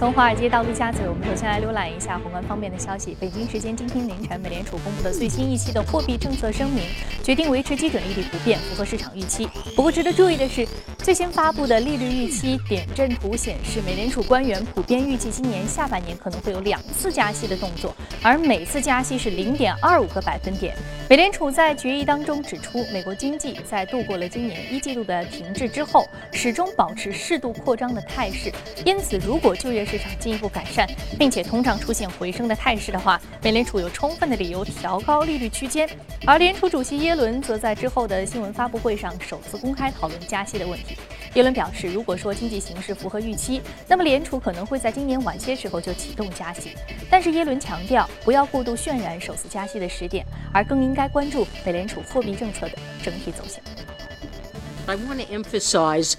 从华尔街到陆家嘴，我们首先来浏览一下宏观方面的消息。北京时间今天凌晨，美联储公布的最新一期的货币政策声明，决定维持基准利率不变，符合市场预期。不过值得注意的是，最新发布的利率预期点阵图显示，美联储官员普遍预计今年下半年可能会有两次加息的动作，而每次加息是零点二五个百分点。美联储在决议当中指出，美国经济在度过了今年一季度的停滞之后，始终保持适度扩张的态势。因此，如果就业市场进一步改善，并且通胀出现回升的态势的话，美联储有充分的理由调高利率区间。而联储主席耶伦则在之后的新闻发布会上首次公开讨论加息的问题。耶伦表示，如果说经济形势符合预期，那么联储可能会在今年晚些时候就启动加息。但是耶伦强调，不要过度渲染首次加息的时点，而更应该关注美联储货币政策的整体走向。I want to emphasize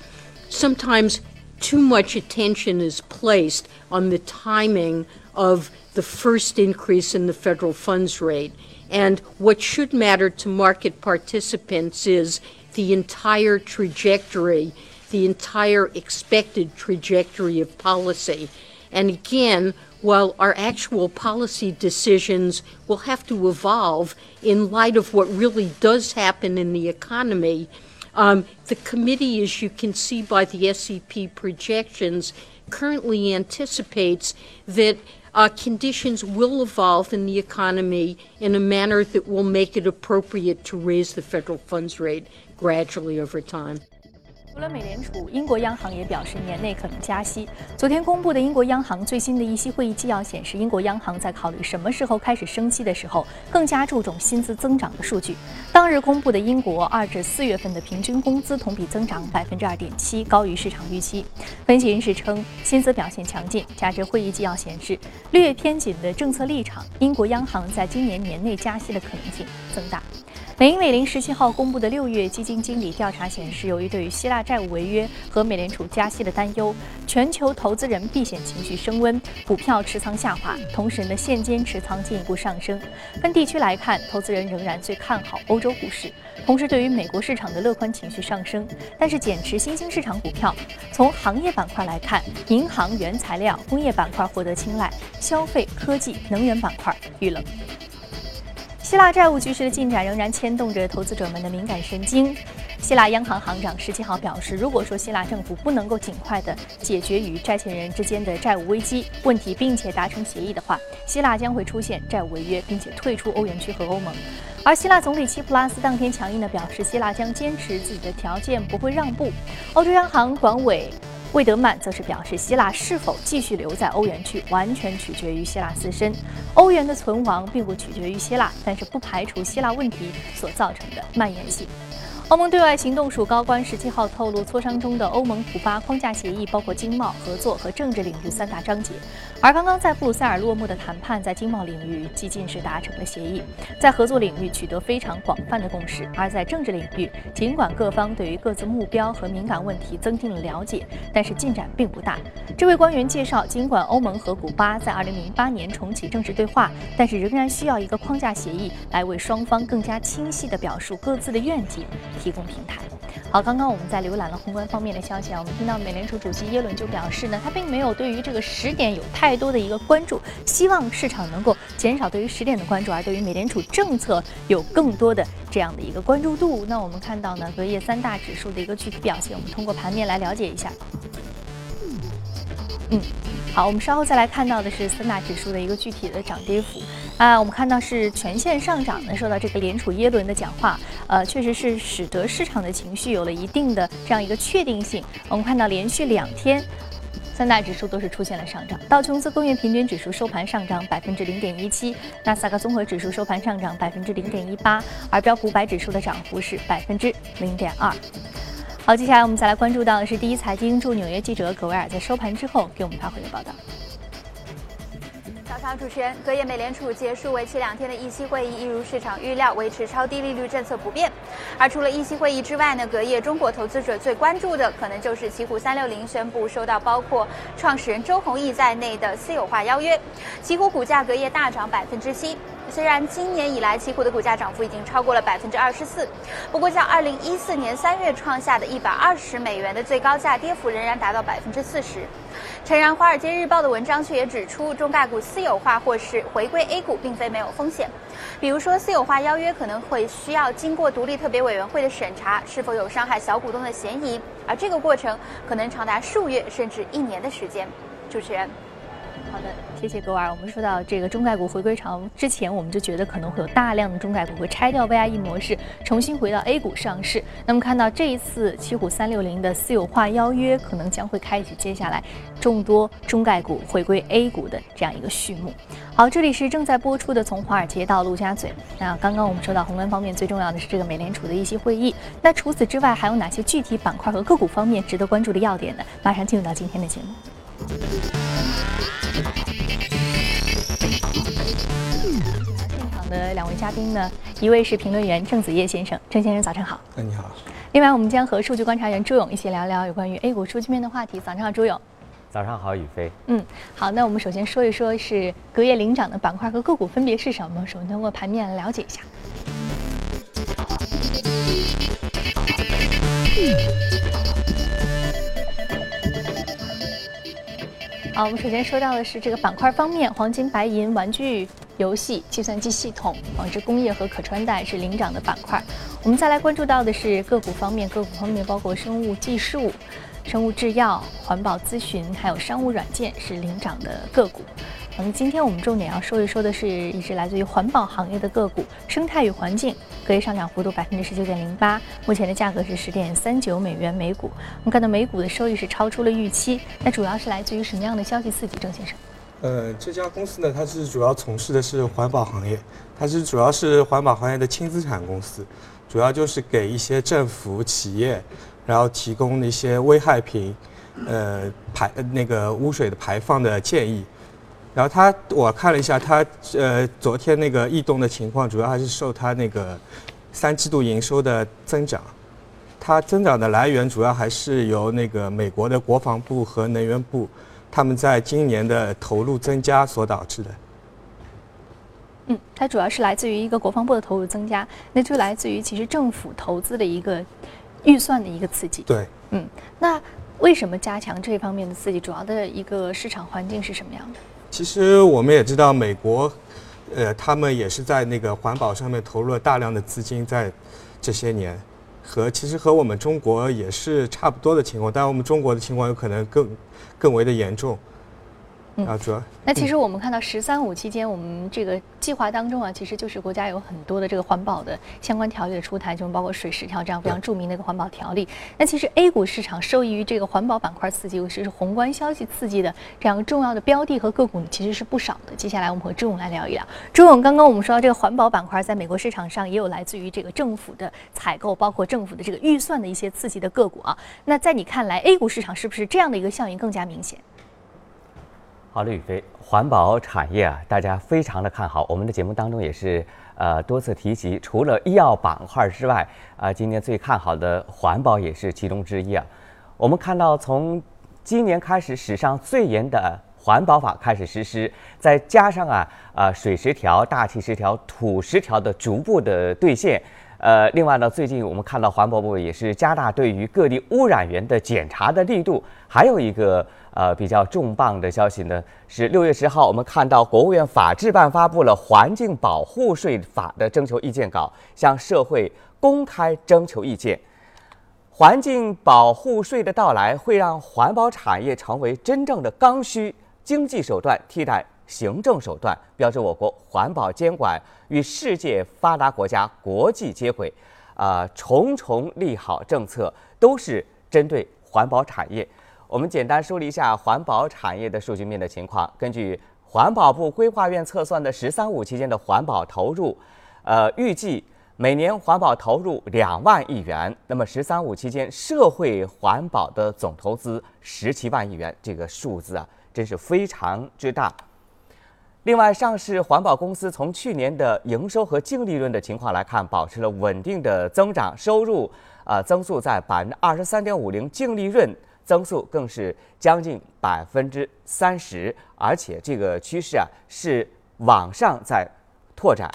sometimes too much attention is placed on the timing of the first increase in the federal funds rate. And what should matter to market participants is the entire trajectory, the entire expected trajectory of policy. And again, while our actual policy decisions will have to evolve in light of what really does happen in the economy, um, the committee, as you can see by the SEP projections, currently anticipates that uh, conditions will evolve in the economy in a manner that will make it appropriate to raise the federal funds rate gradually over time. 除了美联储，英国央行也表示年内可能加息。昨天公布的英国央行最新的议息会议纪要显示，英国央行在考虑什么时候开始升息的时候，更加注重薪资增长的数据。当日公布的英国二至四月份的平均工资同比增长百分之二点七，高于市场预期。分析人士称，薪资表现强劲，加之会议纪要显示略偏紧的政策立场，英国央行在今年年内加息的可能性增大。美银美林十七号公布的六月基金经理调查显示，由于对于希腊债务违约和美联储加息的担忧，全球投资人避险情绪升温，股票持仓下滑，同时呢现金持仓进一步上升。分地区来看，投资人仍然最看好欧洲股市，同时对于美国市场的乐观情绪上升，但是减持新兴市场股票。从行业板块来看，银行、原材料、工业板块获得青睐，消费、科技、能源板块遇冷。希腊债务局势的进展仍然牵动着投资者们的敏感神经。希腊央行行长十七号表示，如果说希腊政府不能够尽快的解决与债权人之间的债务危机问题，并且达成协议的话，希腊将会出现债务违约，并且退出欧元区和欧盟。而希腊总理齐普拉斯当天强硬的表示，希腊将坚持自己的条件，不会让步。欧洲央行管委。魏德曼则是表示，希腊是否继续留在欧元区，完全取决于希腊自身。欧元的存亡并不取决于希腊，但是不排除希腊问题所造成的蔓延性。欧盟对外行动署高官十七号透露，磋商中的欧盟古巴框架协议包括经贸合作和政治领域三大章节。而刚刚在布鲁塞尔落幕的谈判，在经贸领域几近是达成了协议，在合作领域取得非常广泛的共识。而在政治领域，尽管各方对于各自目标和敏感问题增进了了解，但是进展并不大。这位官员介绍，尽管欧盟和古巴在2008年重启正式对话，但是仍然需要一个框架协议来为双方更加清晰地表述各自的愿景。提供平台。好，刚刚我们在浏览了宏观方面的消息啊，我们听到美联储主席耶伦就表示呢，他并没有对于这个十点有太多的一个关注，希望市场能够减少对于十点的关注，而对于美联储政策有更多的这样的一个关注度。那我们看到呢，隔夜三大指数的一个具体表现，我们通过盘面来了解一下。嗯，好，我们稍后再来看到的是三大指数的一个具体的涨跌幅。啊，我们看到是全线上涨呢，受到这个联储耶伦的讲话，呃，确实是使得市场的情绪有了一定的这样一个确定性。我们看到连续两天，三大指数都是出现了上涨，道琼斯工业平均指数收盘上涨百分之零点一七，纳斯达克综合指数收盘上涨百分之零点一八，而标普五百指数的涨幅是百分之零点二。好，接下来我们再来关注到的是第一财经驻纽约记者葛维尔在收盘之后给我们发回的报道。早上，主持人，隔夜美联储结束为期两天的议息会议，一如市场预料，维持超低利率政策不变。而除了议息会议之外呢，隔夜中国投资者最关注的，可能就是奇虎三六零宣布收到包括创始人周鸿祎在内的私有化邀约。奇虎股价隔夜大涨百分之七。虽然今年以来奇虎的股价涨幅已经超过了百分之二十四，不过较二零一四年三月创下的一百二十美元的最高价，跌幅仍然达到百分之四十。诚然，《华尔街日报》的文章却也指出，中概股私有化或是回归 A 股并非没有风险。比如说，私有化邀约可能会需要经过独立特别委员会的审查，是否有伤害小股东的嫌疑，而这个过程可能长达数月甚至一年的时间。主持人。好的，谢谢格瓦尔。我们说到这个中概股回归潮之前，我们就觉得可能会有大量的中概股会拆掉 VIE 模式，重新回到 A 股上市。那么看到这一次奇虎三六零的私有化邀约，可能将会开启接下来众多中概股回归 A 股的这样一个序幕。好，这里是正在播出的《从华尔街到陆家嘴》。那刚刚我们说到宏观方面，最重要的是这个美联储的议息会议。那除此之外，还有哪些具体板块和个股方面值得关注的要点呢？马上进入到今天的节目。现场的两位嘉宾呢，一位是评论员郑子叶先生，郑先生早上好。哎，你好。另外，我们将和数据观察员朱勇一起聊聊有关于 A 股数据面的话题。早上好，朱勇。早上好，宇飞。嗯，好，那我们首先说一说是隔夜领涨的板块和个股分别是什么？首先通过盘面来了解一下。好，我们首先说到的是这个板块方面，黄金、白银、玩具、游戏、计算机系统、纺织工业和可穿戴是领涨的板块。我们再来关注到的是个股方面，个股方面包括生物技术、生物制药、环保咨询，还有商务软件是领涨的个股。那今天我们重点要说一说的是一只来自于环保行业的个股——生态与环境，隔夜上涨幅度百分之十九点零八，目前的价格是十点三九美元每股。我们看到美股的收益是超出了预期，那主要是来自于什么样的消息刺激？郑先生，呃，这家公司呢，它是主要从事的是环保行业，它是主要是环保行业的轻资产公司，主要就是给一些政府、企业，然后提供一些危害品，呃排那个污水的排放的建议。然后它，我看了一下它，呃，昨天那个异动的情况，主要还是受它那个三季度营收的增长。它增长的来源主要还是由那个美国的国防部和能源部他们在今年的投入增加所导致的。嗯，它主要是来自于一个国防部的投入增加，那就来自于其实政府投资的一个预算的一个刺激。对，嗯，那为什么加强这方面的刺激？主要的一个市场环境是什么样的？其实我们也知道，美国，呃，他们也是在那个环保上面投入了大量的资金，在这些年，和其实和我们中国也是差不多的情况，但我们中国的情况有可能更更为的严重。啊，主要那其实我们看到“十三五”期间，我们这个计划当中啊，其实就是国家有很多的这个环保的相关条例的出台，就包括水十条这样非常著名的一个环保条例。那其实 A 股市场受益于这个环保板块刺激，尤其是宏观消息刺激的这样重要的标的和个股，其实是不少的。接下来我们和朱勇来聊一聊。朱勇，刚刚我们说到这个环保板块在美国市场上也有来自于这个政府的采购，包括政府的这个预算的一些刺激的个股啊。那在你看来，A 股市场是不是这样的一个效应更加明显？好的，宇飞，环保产业啊，大家非常的看好。我们的节目当中也是呃多次提及，除了医药板块之外，啊，今年最看好的环保也是其中之一啊。我们看到，从今年开始，史上最严的环保法开始实施，再加上啊啊水十条、大气十条、土十条的逐步的兑现。呃，另外呢，最近我们看到环保部也是加大对于各地污染源的检查的力度，还有一个。呃，比较重磅的消息呢，是六月十号，我们看到国务院法制办发布了《环境保护税法》的征求意见稿，向社会公开征求意见。环境保护税的到来，会让环保产业成为真正的刚需经济手段，替代行政手段，标志我国环保监管与世界发达国家国际接轨。啊，重重利好政策都是针对环保产业。我们简单梳理一下环保产业的数据面的情况。根据环保部规划院测算的“十三五”期间的环保投入，呃，预计每年环保投入两万亿元。那么“十三五”期间社会环保的总投资十七万亿元，这个数字啊，真是非常之大。另外，上市环保公司从去年的营收和净利润的情况来看，保持了稳定的增长，收入啊增速在百分之二十三点五零，净利润。增速更是将近百分之三十，而且这个趋势啊是往上在拓展。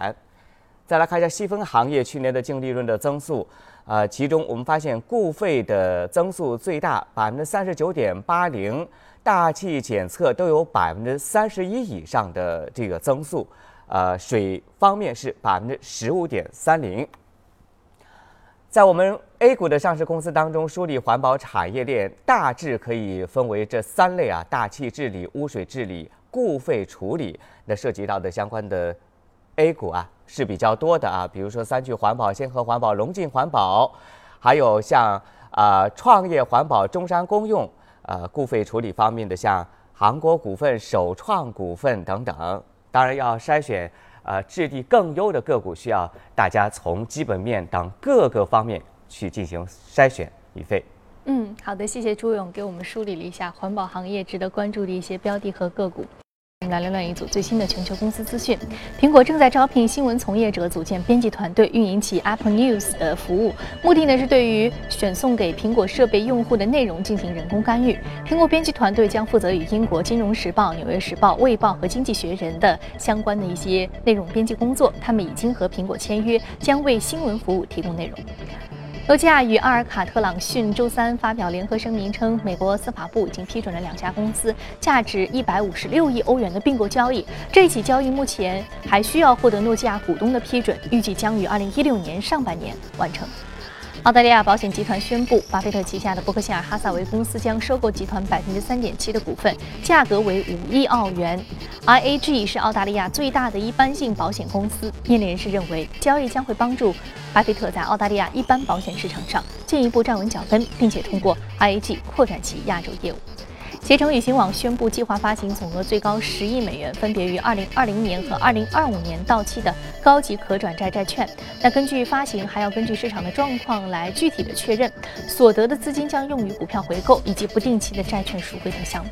再来看一下细分行业去年的净利润的增速，呃，其中我们发现固废的增速最大，百分之三十九点八零，大气检测都有百分之三十一以上的这个增速，呃，水方面是百分之十五点三零。在我们 A 股的上市公司当中，梳理环保产业链大致可以分为这三类啊：大气治理、污水治理、固废处理。那涉及到的相关的 A 股啊是比较多的啊，比如说三聚环保、先河环保、龙进环保，还有像啊创业环保、中山公用，呃固废处理方面的像韩国股份、首创股份等等。当然要筛选。呃，质地更优的个股需要大家从基本面等各个方面去进行筛选。李飞，嗯，好的，谢谢朱勇给我们梳理了一下环保行业值得关注的一些标的和个股。我们来浏览一组最新的全球公司资讯。苹果正在招聘新闻从业者组建编辑团队，运营起 Apple News 的服务。目的呢是对于选送给苹果设备用户的内容进行人工干预。苹果编辑团队将负责与英国《金融时报》、《纽约时报》、《卫报》和《经济学人》的相关的一些内容编辑工作。他们已经和苹果签约，将为新闻服务提供内容。诺基亚与阿尔卡特朗讯周三发表联合声明称，美国司法部已经批准了两家公司价值一百五十六亿欧元的并购交易。这起交易目前还需要获得诺基亚股东的批准，预计将于二零一六年上半年完成。澳大利亚保险集团宣布，巴菲特旗下的伯克希尔哈萨维公司将收购集团百分之三点七的股份，价格为五亿澳元。IAG 是澳大利亚最大的一般性保险公司。业内人士认为，交易将会帮助巴菲特在澳大利亚一般保险市场上进一步站稳脚跟，并且通过 IAG 扩展其亚洲业务。携程与新网宣布计划发行总额最高十亿美元，分别于二零二零年和二零二五年到期的高级可转债债券。那根据发行，还要根据市场的状况来具体的确认。所得的资金将用于股票回购以及不定期的债券赎回等项目。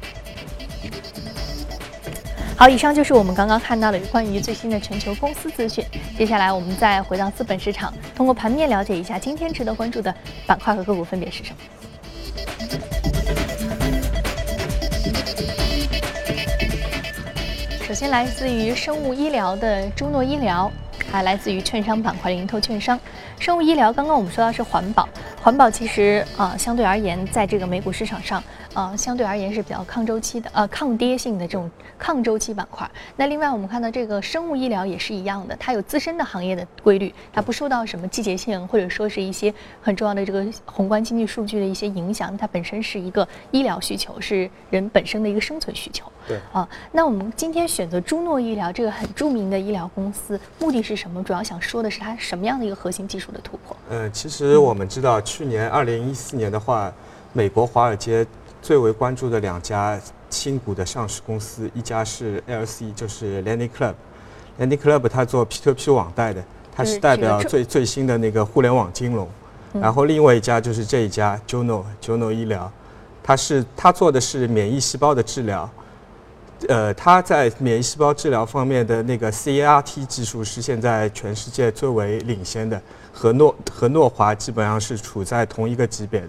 好，以上就是我们刚刚看到的关于最新的全球公司资讯。接下来我们再回到资本市场，通过盘面了解一下今天值得关注的板块和个股分别是什么。首先来自于生物医疗的朱诺医疗，还来自于券商板块的盈透券商。生物医疗刚刚我们说到是环保，环保其实啊相对而言在这个美股市场上。呃，相对而言是比较抗周期的，呃，抗跌性的这种抗周期板块。那另外我们看到这个生物医疗也是一样的，它有自身的行业的规律，它不受到什么季节性或者说是一些很重要的这个宏观经济数据的一些影响。它本身是一个医疗需求，是人本身的一个生存需求。对啊，那我们今天选择朱诺医疗这个很著名的医疗公司，目的是什么？主要想说的是它什么样的一个核心技术的突破？呃，其实我们知道，去年二零一四年的话，美国华尔街。最为关注的两家新股的上市公司，一家是 LC，就是 Lending Club，Lending Club 它做 P2P 网贷的，它是代表最最新的那个互联网金融。然后另外一家就是这一家 Juno，Juno 医疗，它是它做的是免疫细胞的治疗。呃，它在免疫细胞治疗方面的那个 CAR-T 技术是现在全世界最为领先的，和诺和诺华基本上是处在同一个级别的。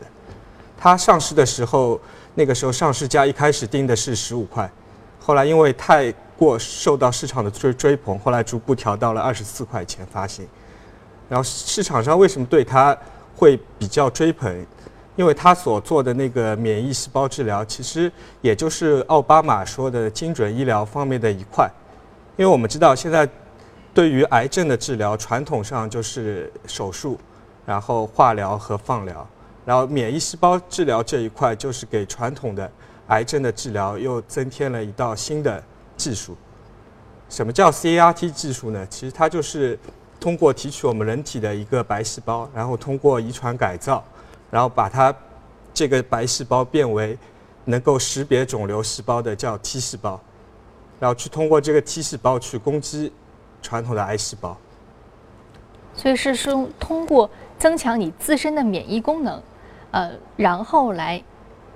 它上市的时候。那个时候上市价一开始定的是十五块，后来因为太过受到市场的追追捧，后来逐步调到了二十四块钱发行。然后市场上为什么对它会比较追捧？因为它所做的那个免疫细胞治疗，其实也就是奥巴马说的精准医疗方面的一块。因为我们知道现在对于癌症的治疗，传统上就是手术，然后化疗和放疗。然后免疫细胞治疗这一块，就是给传统的癌症的治疗又增添了一道新的技术。什么叫 CAR-T 技术呢？其实它就是通过提取我们人体的一个白细胞，然后通过遗传改造，然后把它这个白细胞变为能够识别肿瘤细胞的叫 T 细胞，然后去通过这个 T 细胞去攻击传统的癌细胞。所以是说通过增强你自身的免疫功能。呃，然后来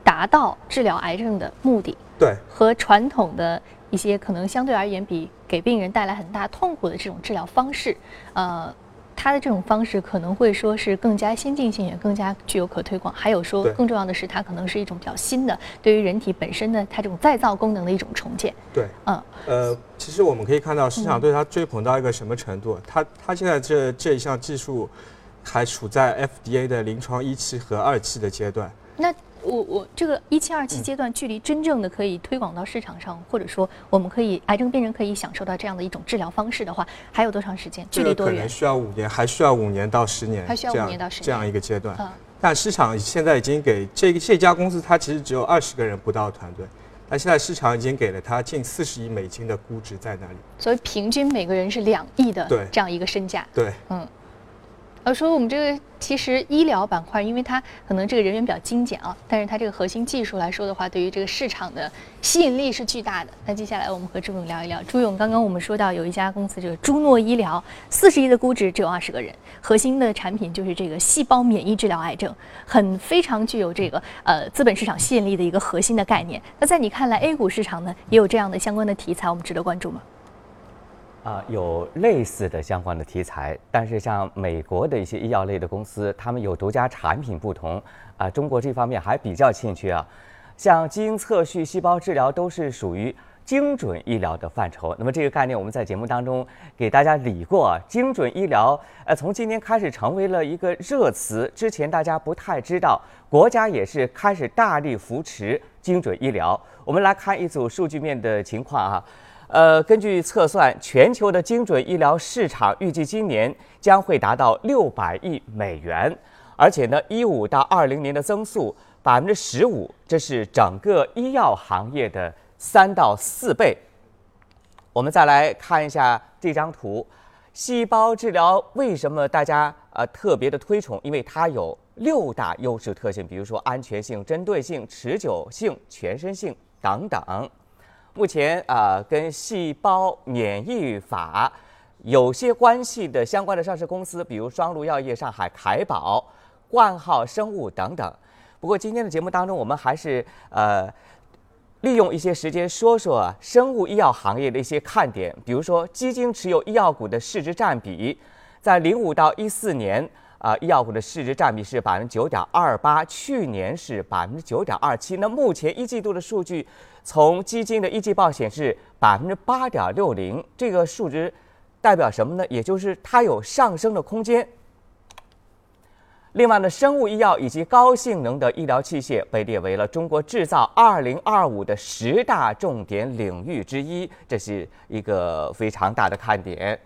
达到治疗癌症的目的。对，和传统的一些可能相对而言比给病人带来很大痛苦的这种治疗方式，呃，它的这种方式可能会说是更加先进性，也更加具有可推广。还有说更重要的是，它可能是一种比较新的，对于人体本身的它这种再造功能的一种重建。对，嗯，呃，其实我们可以看到市场对它追捧到一个什么程度，它它现在这这一项技术还处在 FDA 的临床一期和二期的阶段。那我我这个一期、二嗯期阶段，距离真正的可以推广到市场上，或者说我们可以癌症病人可以享受到这样的一种治疗方式的话，还有多长时间？距离多远可能？需要五年，还需要五年到十年，还需要五年到十年这样一个阶段。嗯但市场现在已经给这个这家公司，它其实只有二十个人不到团队，但现在市场已经给了它近四十亿美金的估值在那里。所以平均每个人是两亿的这样一个身价。对，呃，说我们这个其实医疗板块，因为它可能这个人员比较精简啊，但是它这个核心技术来说的话，对于这个市场的吸引力是巨大的。那接下来我们和朱勇聊一聊。朱勇，刚刚我们说到有一家公司，这个朱诺医疗，四十亿的估值，只有二十个人，核心的产品就是这个细胞免疫治疗癌症，很非常具有这个呃资本市场吸引力的一个核心的概念。那在你看来，A 股市场呢也有这样的相关的题材，我们值得关注吗？啊、有类似的相关的题材，但是像美国的一些医药类的公司，他们有独家产品不同啊、中国这方面还比较欠缺啊。像基因测序、细胞治疗都是属于精准医疗的范畴。那么这个概念我们在节目当中给大家理过啊，精准医疗呃从今年开始成为了一个热词，之前大家不太知道，国家也是开始大力扶持精准医疗。我们来看一组数据面的情况啊。呃，根据测算，全球的精准医疗市场预计今年将会达到六百亿美元，而且呢，一五到二零年的增速百分之十五，这是整个医药行业的三到四倍。我们再来看一下这张图，细胞治疗为什么大家呃特别的推崇？因为它有六大优势特性，比如说安全性、针对性、持久性、全身性等等。目前啊、跟细胞免疫法有些关系的相关的上市公司，比如双鹿药业、上海凯宝、冠浩生物等等。不过今天的节目当中，我们还是呃利用一些时间说说生物医药行业的一些看点，比如说基金持有医药股的市值占比，在零五到一四年。啊、医药股的市值占比是百分之九点二八，去年是百分之九点二七。那目前一季度的数据，从基金的一季报显示百分之八点六零，这个数值代表什么呢？也就是它有上升的空间。另外呢，生物医药以及高性能的医疗器械被列为了中国制造二零二五的十大重点领域之一，这是一个非常大的看点。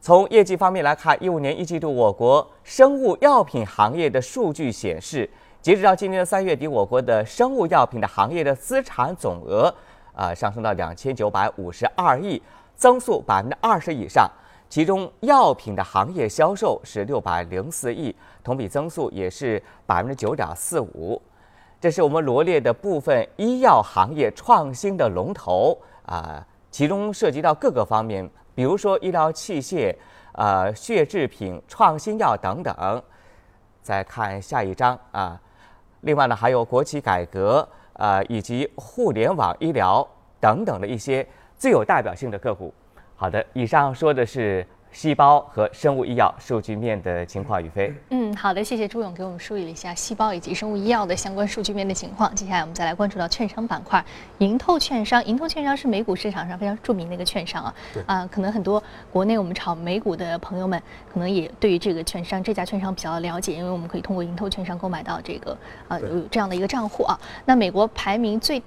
从业绩方面来看，一五年一季度我国生物药品行业的数据显示，截止到今年的三月底，我国的生物药品的行业的资产总额啊、呃上升到两千九百五十二亿，增速百分之二十以上。其中药品的行业销售是六百零四亿，同比增速也是百分之九点四五。这是我们罗列的部分医药行业创新的龙头啊、其中涉及到各个方面，比如说医疗器械、呃血制品、创新药等等。再看下一章啊，另外呢还有国企改革呃以及互联网医疗等等的一些最有代表性的个股。好的，以上说的是细胞和生物医药数据面的情况，宇飞。嗯，好的，谢谢朱勇给我们梳理了一下细胞以及生物医药的相关数据面的情况。接下来我们再来关注到券商板块，盈透券商，盈透券商是美股市场上非常著名的一个券商啊。对啊、可能很多国内我们炒美股的朋友们，可能也对于这个券商这家券商比较了解，因为我们可以通过盈透券商购买到这个呃有这样的一个账户啊。那美国排名最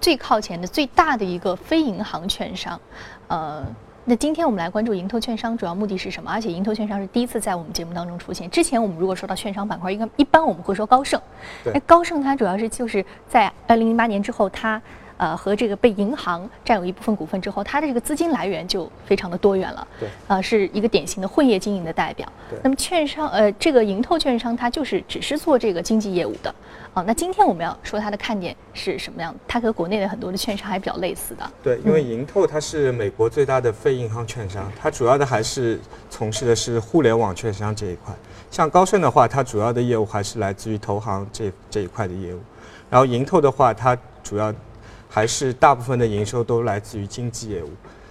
最靠前的最大的一个非银行券商，呃。那今天我们来关注盈投券商，主要目的是什么？而且盈投券商是第一次在我们节目当中出现。之前我们如果说到券商板块，应该一般我们会说高盛。对那高盛它主要是就是在二零零八年之后，它呃和这个被银行占有一部分股份之后，它的这个资金来源就非常的多元了。对，呃，是一个典型的混业经营的代表。对那么券商呃这个盈透券商它就是只是做这个经纪业务的。啊，那今天我们要说它的看点是什么样？它和国内的很多的券商还比较类似的。对，因为盈透它是美国最大的非银行券商，它主要的还是从事的是互联网券商这一块。像高盛的话，它主要的业务还是来自于投行这这一块的业务。然后盈透的话，它主要还是大部分的营收都来自于经纪业务。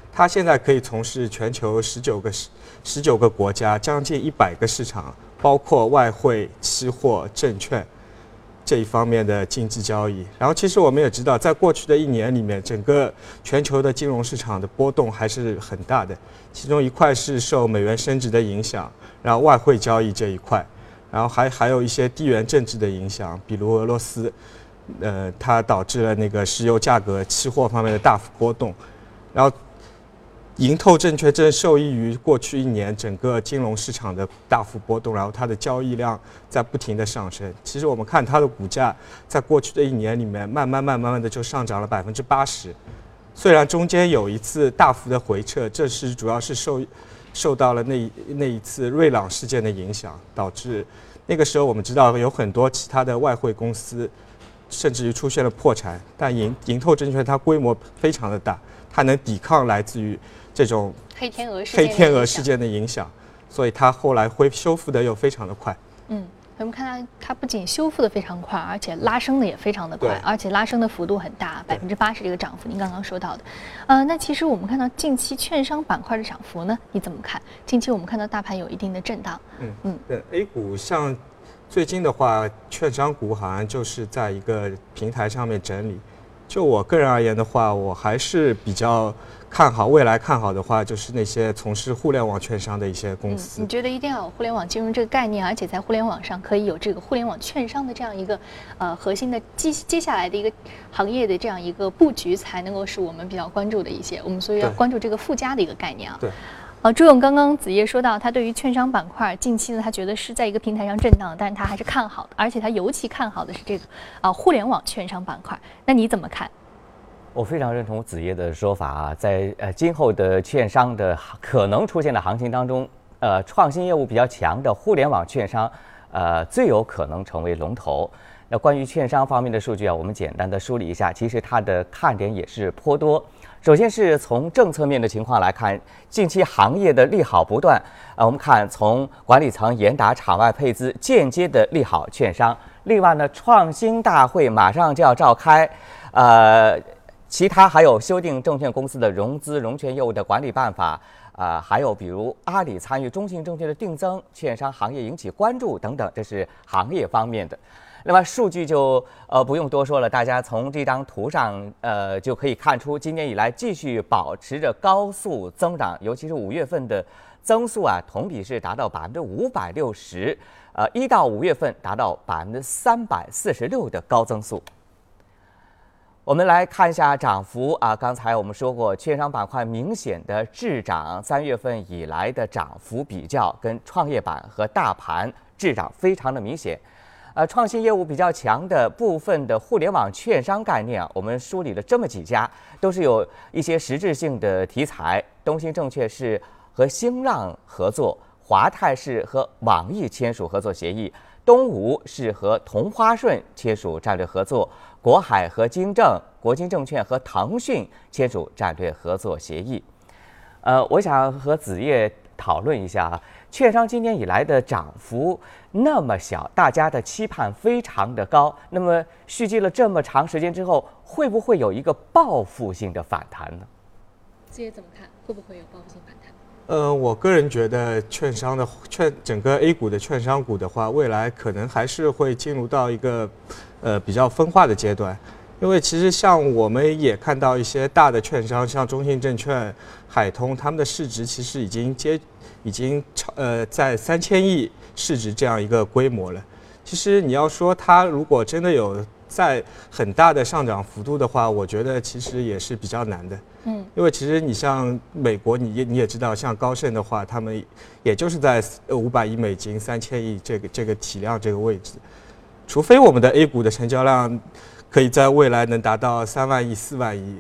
它现在可以从事全球十九个十十九个国家将近一百个市场，包括外汇、期货、证券这一方面的经济交易。然后，其实我们也知道，在过去的一年里面，整个全球的金融市场的波动还是很大的。其中一块是受美元升值的影响，然后外汇交易这一块，然后还还有一些地缘政治的影响，比如俄罗斯，呃，它导致了那个石油价格期货方面的大幅波动，然后。盈透证券正受益于过去一年整个金融市场的大幅波动，然后它的交易量在不停的上升。其实我们看它的股价，在过去的一年里面，慢慢慢慢慢的就上涨了百分之八十。虽然中间有一次大幅的回撤，这是主要是受受到了那那一次瑞朗事件的影响，导致那个时候我们知道有很多其他的外汇公司，甚至于出现了破产。但盈盈透证券它规模非常的大，它能抵抗来自于这种黑天鹅事黑天鹅事件的影响，所以它后来恢修复的又非常的快。嗯，我们看它，它不仅修复的非常快，而且拉升的也非常的快，而且拉升的幅度很大，百分之八十这个涨幅，您刚刚说到的。呃，那其实我们看到近期券商板块的涨幅呢，你怎么看？近期我们看到大盘有一定的震荡。嗯嗯，对，A 股像最近的话，券商股好像就是在一个平台上面整理。就我个人而言的话，我还是比较。看好未来，看好的话就是那些从事互联网券商的一些公司。你觉得一定要有互联网金融这个概念，而且在互联网上可以有这个互联网券商的这样一个呃核心的接接下来的一个行业的这样一个布局，才能够是我们比较关注的一些。我们所以要关注这个附加的一个概念啊。对。啊，朱勇刚刚子叶说到，他对于券商板块近期呢，他觉得是在一个平台上震荡，但是他还是看好的，而且他尤其看好的是这个啊互联网券商板块。那你怎么看？我非常认同子叶的说法啊，在呃今后的券商的可能出现的行情当中，呃创新业务比较强的互联网券商，呃最有可能成为龙头。那关于券商方面的数据啊，我们简单的梳理一下，其实它的看点也是颇多。首先是从政策面的情况来看，近期行业的利好不断啊，我们看从管理层严打场外配资，间接的利好券商。另外呢，创新大会马上就要召开，呃。其他还有修订证券公司的融资融券业务的管理办法，啊，还有比如阿里参与中信证券的定增，券商行业引起关注等等，这是行业方面的。那么数据就呃不用多说了，大家从这张图上呃就可以看出，今年以来继续保持着高速增长，尤其是五月份的增速啊，同比是达到百分之五百六十，呃，一到五月份达到百分之三百四十六的高增速。我们来看一下涨幅啊，刚才我们说过，券商板块明显的滞涨，三月份以来的涨幅比较跟创业板和大盘滞涨非常的明显。呃，创新业务比较强的部分的互联网券商概念啊，我们梳理了这么几家，都是有一些实质性的题材。东兴证券是和新浪合作，华泰是和网易签署合作协议，东吴是和同花顺签署战略合作。国海和金正、国金证券和腾讯签署战略合作协议。呃，我想和子叶讨论一下啊，券商今年以来的涨幅那么小，大家的期盼非常的高。那么蓄积了这么长时间之后，会不会有一个报复性的反弹呢？这些怎么看？会不会有报复性反弹？呃，我个人觉得，券商的券整个 A 股的券商股的话，未来可能还是会进入到一个。呃，比较分化的阶段，因为其实像我们也看到一些大的券商，像中信证券、海通，他们的市值其实已经接，已经超呃在三千亿市值这样一个规模了。其实你要说它如果真的有在很大的上涨幅度的话，我觉得其实也是比较难的。嗯，因为其实你像美国，你你也知道，像高盛的话，他们也就是在五百亿美金、三千亿这个这个体量这个位置。除非我们的 A 股的成交量可以在未来能达到三万亿、四万亿，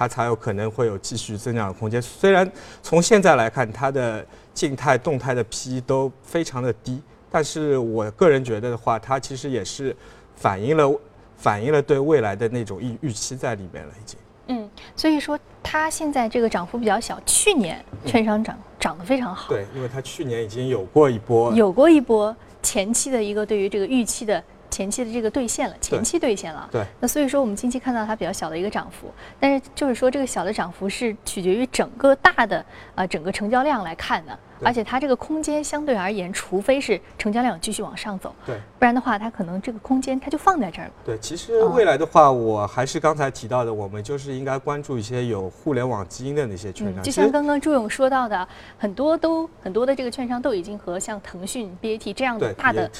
它才有可能会有继续增长的空间。虽然从现在来看，它的静态、动态的 P 都非常的低，但是我个人觉得的话，它其实也是反映了反映了对未来的那种预预期在里面了，已经。嗯，所以说它现在这个涨幅比较小，去年券商涨涨得非常好。对，因为它去年已经有过一波，有过一波。前期的一个对于这个预期的前期的这个兑现了，前期兑现了。对。那所以说我们近期看到它比较小的一个涨幅，但是就是说这个小的涨幅是取决于整个大的呃整个成交量来看的。而且它这个空间相对而言，除非是成交量继续往上走，对，不然的话，它可能这个空间它就放在这儿了。对，其实未来的话，我还是刚才提到的，我们就是应该关注一些有互联网基因的那些券商。就像刚刚朱勇说到的，很多都很多的这个券商都已经和像腾讯、BAT 这样的大的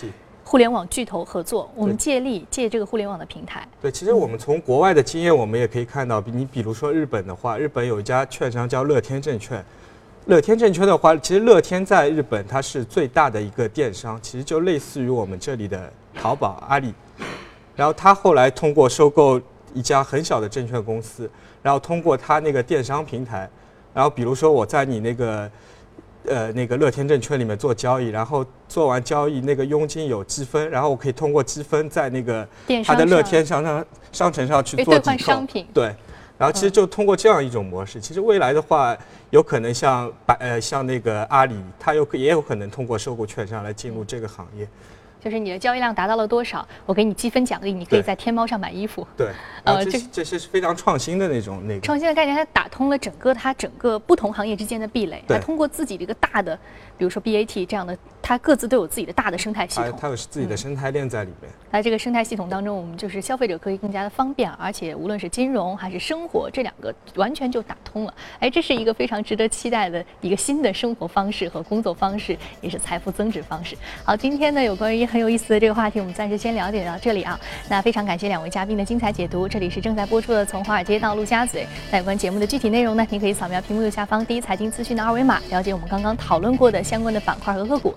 互联网巨头合作，我们借力借这个互联网的平台。对，其实我们从国外的经验，我们也可以看到，你比如说日本的话，日本有一家券商叫乐天证券。乐天证券的话，其实乐天在日本它是最大的一个电商，其实就类似于我们这里的淘宝、阿里。然后它后来通过收购一家很小的证券公司，然后通过它那个电商平台，然后比如说我在你那个呃那个乐天证券里面做交易，然后做完交易那个佣金有积分，然后我可以通过积分在那个它的乐天商商商城上去做兑换商品，对。然后其实就通过这样一种模式，其实未来的话，有可能像百呃像那个阿里，它有也有可能通过收购券商来进入这个行业。就是你的交易量达到了多少，我给你积分奖励，你可以在天猫上买衣服。对，呃，这这些是非常创新的那种那个。创新的概念，它打通了整个它整个不同行业之间的壁垒，它通过自己的一个大的，比如说 BAT 这样的，它各自都有自己的大的生态系统。它有自己的生态链在里面。那这个生态系统当中，我们就是消费者可以更加的方便，而且无论是金融还是生活，这两个完全就打通了。哎，这是一个非常值得期待的一个新的生活方式和工作方式，也是财富增值方式。好，今天呢，有关于很有意思的这个话题。我们暂时先了解到这里啊，那非常感谢两位嘉宾的精彩解读。这里是正在播出的《从华尔街到陆家嘴》。那有关节目的具体内容呢，您可以扫描屏幕右下方第一财经资讯的二维码，了解我们刚刚讨论过的相关的板块和个股。